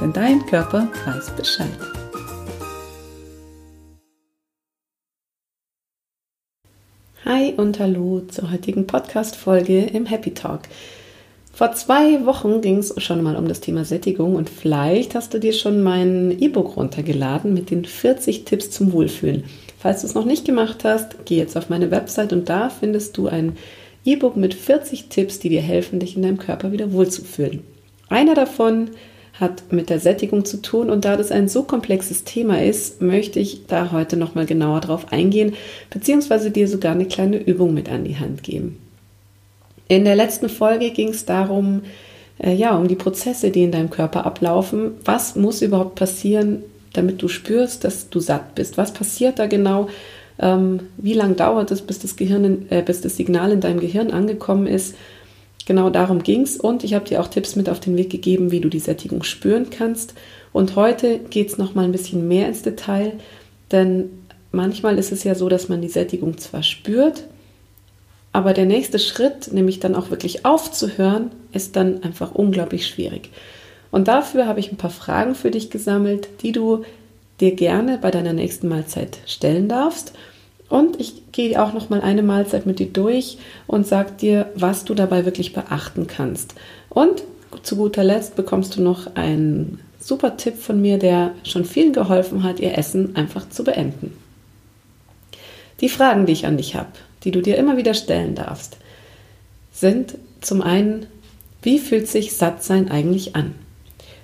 denn dein Körper weiß Bescheid. Hi und hallo zur heutigen Podcast-Folge im Happy Talk. Vor zwei Wochen ging es schon mal um das Thema Sättigung und vielleicht hast du dir schon mein E-Book runtergeladen mit den 40 Tipps zum Wohlfühlen. Falls du es noch nicht gemacht hast, geh jetzt auf meine Website und da findest du ein E-Book mit 40 Tipps, die dir helfen, dich in deinem Körper wieder wohlzufühlen. Einer davon hat mit der Sättigung zu tun und da das ein so komplexes Thema ist, möchte ich da heute nochmal genauer drauf eingehen, beziehungsweise dir sogar eine kleine Übung mit an die Hand geben. In der letzten Folge ging es darum, äh, ja, um die Prozesse, die in deinem Körper ablaufen. Was muss überhaupt passieren, damit du spürst, dass du satt bist. Was passiert da genau? Ähm, wie lange dauert es, bis das, Gehirn äh, bis das Signal in deinem Gehirn angekommen ist? Genau darum ging es und ich habe dir auch Tipps mit auf den Weg gegeben, wie du die Sättigung spüren kannst. Und heute geht es nochmal ein bisschen mehr ins Detail, denn manchmal ist es ja so, dass man die Sättigung zwar spürt, aber der nächste Schritt, nämlich dann auch wirklich aufzuhören, ist dann einfach unglaublich schwierig. Und dafür habe ich ein paar Fragen für dich gesammelt, die du dir gerne bei deiner nächsten Mahlzeit stellen darfst. Und ich gehe auch noch mal eine Mahlzeit mit dir durch und sage dir, was du dabei wirklich beachten kannst. Und zu guter Letzt bekommst du noch einen super Tipp von mir, der schon vielen geholfen hat, ihr Essen einfach zu beenden. Die Fragen, die ich an dich habe, die du dir immer wieder stellen darfst, sind zum einen, wie fühlt sich Sattsein eigentlich an?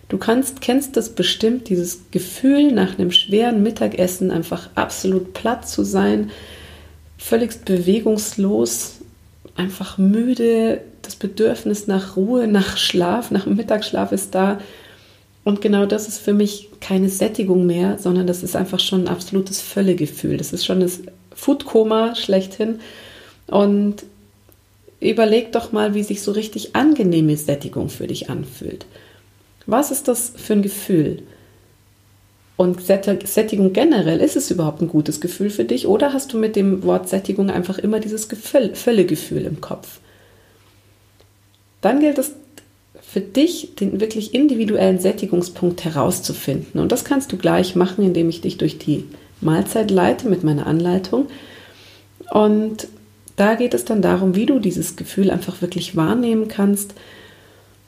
Du kannst, kennst das bestimmt, dieses Gefühl nach einem schweren Mittagessen einfach absolut platt zu sein, völligst bewegungslos, einfach müde, das Bedürfnis nach Ruhe, nach Schlaf, nach Mittagsschlaf ist da. Und genau das ist für mich keine Sättigung mehr, sondern das ist einfach schon ein absolutes Völlegefühl. Das ist schon das Foodkoma schlechthin. Und überleg doch mal, wie sich so richtig angenehme Sättigung für dich anfühlt. Was ist das für ein Gefühl? Und Sättigung generell, ist es überhaupt ein gutes Gefühl für dich oder hast du mit dem Wort Sättigung einfach immer dieses Völlegefühl im Kopf? Dann gilt es für dich, den wirklich individuellen Sättigungspunkt herauszufinden. Und das kannst du gleich machen, indem ich dich durch die Mahlzeit leite mit meiner Anleitung. Und da geht es dann darum, wie du dieses Gefühl einfach wirklich wahrnehmen kannst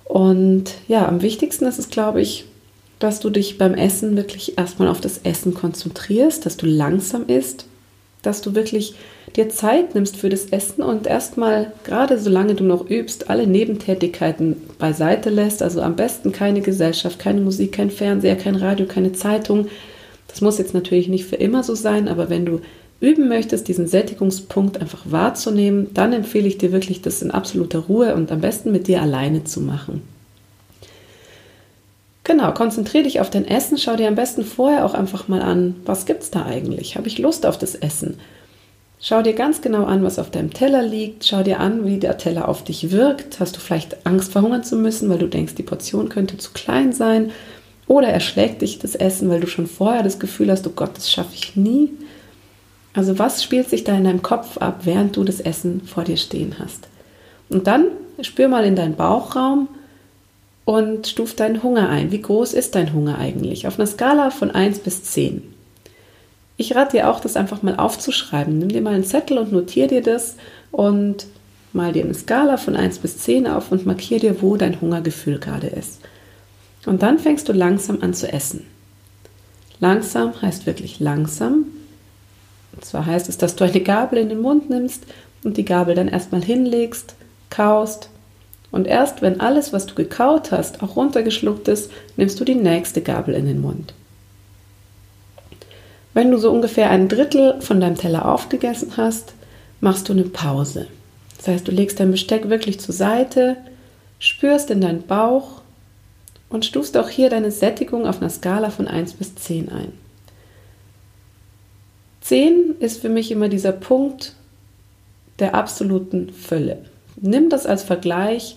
und ja, am wichtigsten ist es, glaube ich, dass du dich beim Essen wirklich erstmal auf das Essen konzentrierst, dass du langsam isst, dass du wirklich dir Zeit nimmst für das Essen und erstmal, gerade solange du noch übst, alle Nebentätigkeiten beiseite lässt. Also am besten keine Gesellschaft, keine Musik, kein Fernseher, kein Radio, keine Zeitung. Das muss jetzt natürlich nicht für immer so sein, aber wenn du üben möchtest, diesen Sättigungspunkt einfach wahrzunehmen, dann empfehle ich dir wirklich, das in absoluter Ruhe und am besten mit dir alleine zu machen. Genau, konzentriere dich auf dein Essen, schau dir am besten vorher auch einfach mal an, was gibt es da eigentlich? Habe ich Lust auf das Essen? Schau dir ganz genau an, was auf deinem Teller liegt. Schau dir an, wie der Teller auf dich wirkt. Hast du vielleicht Angst, verhungern zu müssen, weil du denkst, die Portion könnte zu klein sein? Oder erschlägt dich das Essen, weil du schon vorher das Gefühl hast, oh Gott, das schaffe ich nie? Also was spielt sich da in deinem Kopf ab, während du das Essen vor dir stehen hast? Und dann spür mal in deinen Bauchraum und stuf deinen Hunger ein. Wie groß ist dein Hunger eigentlich? Auf einer Skala von 1 bis 10. Ich rate dir auch, das einfach mal aufzuschreiben. Nimm dir mal einen Zettel und notiere dir das und mal dir eine Skala von 1 bis 10 auf und markiere dir, wo dein Hungergefühl gerade ist. Und dann fängst du langsam an zu essen. Langsam heißt wirklich langsam, und zwar heißt es, dass du eine Gabel in den Mund nimmst und die Gabel dann erstmal hinlegst, kaust. Und erst wenn alles, was du gekaut hast, auch runtergeschluckt ist, nimmst du die nächste Gabel in den Mund. Wenn du so ungefähr ein Drittel von deinem Teller aufgegessen hast, machst du eine Pause. Das heißt, du legst dein Besteck wirklich zur Seite, spürst in deinen Bauch und stufst auch hier deine Sättigung auf einer Skala von 1 bis 10 ein. 10 ist für mich immer dieser Punkt der absoluten Fülle. Nimm das als Vergleich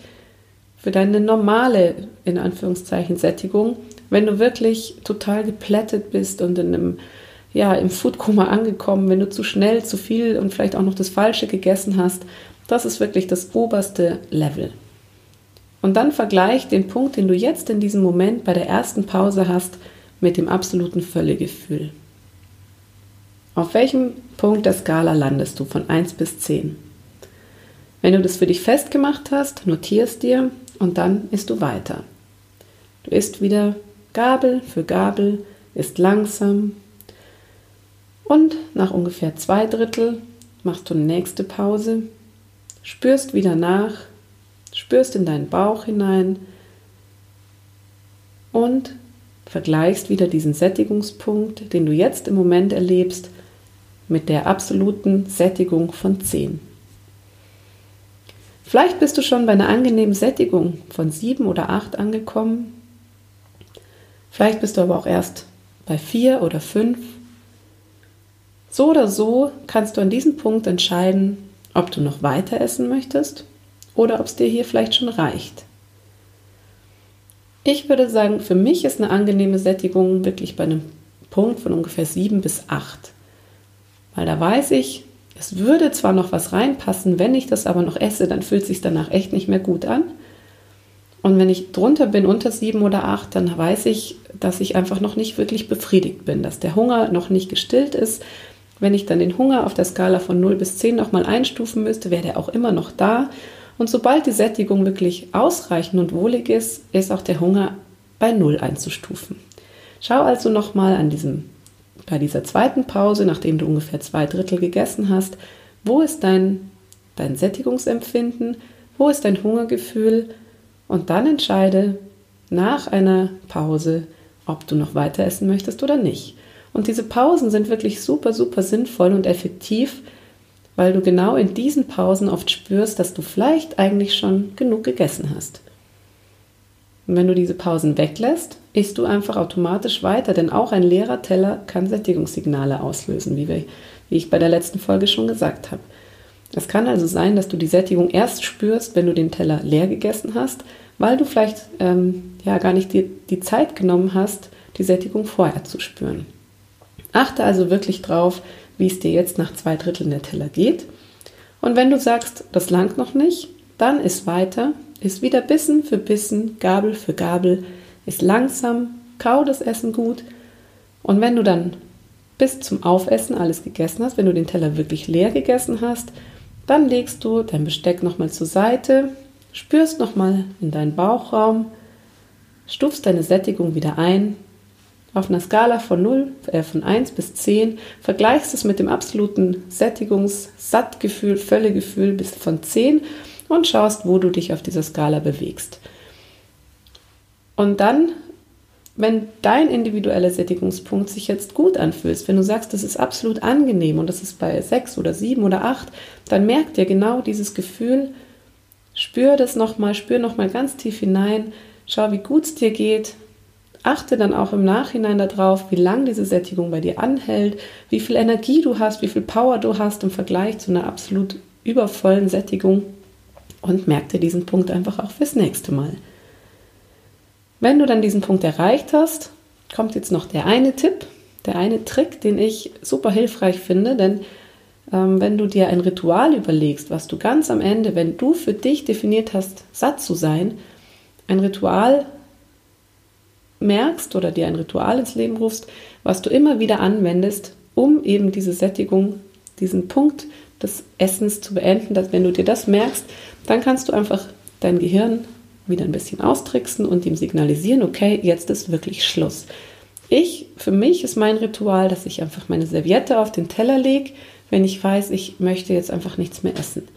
für deine normale, in Anführungszeichen, Sättigung, wenn du wirklich total geplättet bist und in einem, ja, im Foodkoma angekommen, wenn du zu schnell, zu viel und vielleicht auch noch das Falsche gegessen hast, das ist wirklich das oberste Level. Und dann vergleich den Punkt, den du jetzt in diesem Moment bei der ersten Pause hast, mit dem absoluten Völlegefühl. Auf welchem Punkt der Skala landest du von 1 bis 10? Wenn du das für dich festgemacht hast, notierst dir und dann isst du weiter. Du isst wieder Gabel für Gabel, isst langsam und nach ungefähr zwei Drittel machst du eine nächste Pause, spürst wieder nach, spürst in deinen Bauch hinein und vergleichst wieder diesen Sättigungspunkt, den du jetzt im Moment erlebst, mit der absoluten Sättigung von 10. Vielleicht bist du schon bei einer angenehmen Sättigung von 7 oder 8 angekommen. Vielleicht bist du aber auch erst bei 4 oder 5. So oder so kannst du an diesem Punkt entscheiden, ob du noch weiter essen möchtest oder ob es dir hier vielleicht schon reicht. Ich würde sagen, für mich ist eine angenehme Sättigung wirklich bei einem Punkt von ungefähr 7 bis 8. Weil da weiß ich, es würde zwar noch was reinpassen, wenn ich das aber noch esse, dann fühlt es sich danach echt nicht mehr gut an. Und wenn ich drunter bin, unter sieben oder acht, dann weiß ich, dass ich einfach noch nicht wirklich befriedigt bin, dass der Hunger noch nicht gestillt ist. Wenn ich dann den Hunger auf der Skala von 0 bis 10 nochmal einstufen müsste, wäre der auch immer noch da. Und sobald die Sättigung wirklich ausreichend und wohlig ist, ist auch der Hunger bei 0 einzustufen. Schau also nochmal an diesem bei dieser zweiten Pause, nachdem du ungefähr zwei Drittel gegessen hast, wo ist dein, dein Sättigungsempfinden, wo ist dein Hungergefühl und dann entscheide nach einer Pause, ob du noch weiter essen möchtest oder nicht. Und diese Pausen sind wirklich super, super sinnvoll und effektiv, weil du genau in diesen Pausen oft spürst, dass du vielleicht eigentlich schon genug gegessen hast. Und wenn du diese Pausen weglässt, isst du einfach automatisch weiter, denn auch ein leerer Teller kann Sättigungssignale auslösen, wie, wir, wie ich bei der letzten Folge schon gesagt habe. Es kann also sein, dass du die Sättigung erst spürst, wenn du den Teller leer gegessen hast, weil du vielleicht ähm, ja gar nicht die, die Zeit genommen hast, die Sättigung vorher zu spüren. Achte also wirklich drauf, wie es dir jetzt nach zwei Dritteln der Teller geht. Und wenn du sagst, das langt noch nicht, dann isst weiter, isst wieder Bissen für Bissen, Gabel für Gabel, ist langsam, kau das Essen gut und wenn du dann bis zum Aufessen alles gegessen hast, wenn du den Teller wirklich leer gegessen hast, dann legst du dein Besteck nochmal zur Seite, spürst nochmal in deinen Bauchraum, stufst deine Sättigung wieder ein. Auf einer Skala von 0, äh, von 1 bis 10 vergleichst es mit dem absoluten Sättigungs-, Sattgefühl, Völlegefühl bis von 10 und schaust, wo du dich auf dieser Skala bewegst. Und dann, wenn dein individueller Sättigungspunkt sich jetzt gut anfühlt, wenn du sagst, das ist absolut angenehm und das ist bei sechs oder sieben oder acht, dann merk dir genau dieses Gefühl, spür das nochmal, spür nochmal ganz tief hinein, schau, wie gut es dir geht, achte dann auch im Nachhinein darauf, wie lang diese Sättigung bei dir anhält, wie viel Energie du hast, wie viel Power du hast im Vergleich zu einer absolut übervollen Sättigung und merk dir diesen Punkt einfach auch fürs nächste Mal. Wenn du dann diesen Punkt erreicht hast, kommt jetzt noch der eine Tipp, der eine Trick, den ich super hilfreich finde, denn ähm, wenn du dir ein Ritual überlegst, was du ganz am Ende, wenn du für dich definiert hast, satt zu sein, ein Ritual merkst oder dir ein Ritual ins Leben rufst, was du immer wieder anwendest, um eben diese Sättigung, diesen Punkt des Essens zu beenden, dass wenn du dir das merkst, dann kannst du einfach dein Gehirn wieder ein bisschen austricksen und ihm signalisieren, okay, jetzt ist wirklich Schluss. Ich, für mich ist mein Ritual, dass ich einfach meine Serviette auf den Teller lege, wenn ich weiß, ich möchte jetzt einfach nichts mehr essen.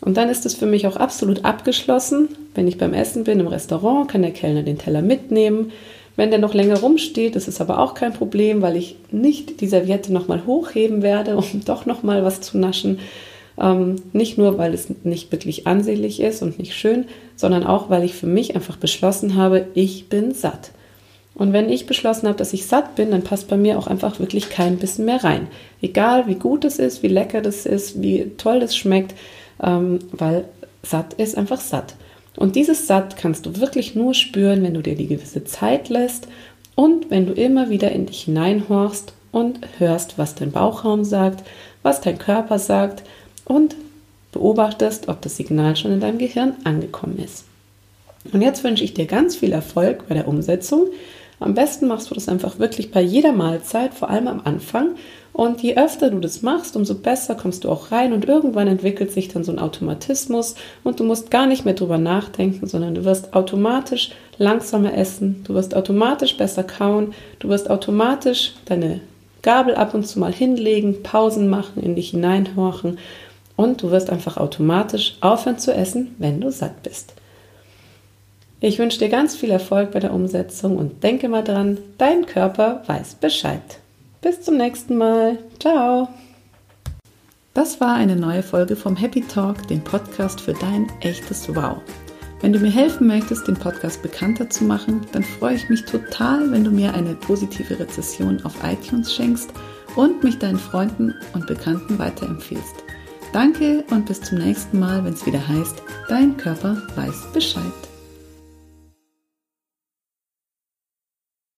Und dann ist es für mich auch absolut abgeschlossen. Wenn ich beim Essen bin im Restaurant, kann der Kellner den Teller mitnehmen. Wenn der noch länger rumsteht, ist es aber auch kein Problem, weil ich nicht die Serviette nochmal hochheben werde, um doch nochmal was zu naschen, Ähm, nicht nur, weil es nicht wirklich ansehnlich ist und nicht schön, sondern auch, weil ich für mich einfach beschlossen habe, ich bin satt. Und wenn ich beschlossen habe, dass ich satt bin, dann passt bei mir auch einfach wirklich kein bisschen mehr rein. Egal wie gut es ist, wie lecker das ist, wie toll das schmeckt, ähm, weil satt ist einfach satt. Und dieses Satt kannst du wirklich nur spüren, wenn du dir die gewisse Zeit lässt und wenn du immer wieder in dich hineinhorchst und hörst, was dein Bauchraum sagt, was dein Körper sagt und beobachtest, ob das Signal schon in deinem Gehirn angekommen ist. Und jetzt wünsche ich dir ganz viel Erfolg bei der Umsetzung. Am besten machst du das einfach wirklich bei jeder Mahlzeit, vor allem am Anfang. Und je öfter du das machst, umso besser kommst du auch rein und irgendwann entwickelt sich dann so ein Automatismus und du musst gar nicht mehr drüber nachdenken, sondern du wirst automatisch langsamer essen, du wirst automatisch besser kauen, du wirst automatisch deine Gabel ab und zu mal hinlegen, Pausen machen, in dich hineinhorchen und du wirst einfach automatisch aufhören zu essen, wenn du satt bist. Ich wünsche dir ganz viel Erfolg bei der Umsetzung und denke mal dran, dein Körper weiß Bescheid. Bis zum nächsten Mal. Ciao. Das war eine neue Folge vom Happy Talk, dem Podcast für dein echtes Wow. Wenn du mir helfen möchtest, den Podcast bekannter zu machen, dann freue ich mich total, wenn du mir eine positive Rezession auf iTunes schenkst und mich deinen Freunden und Bekannten weiterempfiehlst. Danke und bis zum nächsten Mal, wenn es wieder heißt, dein Körper weiß Bescheid.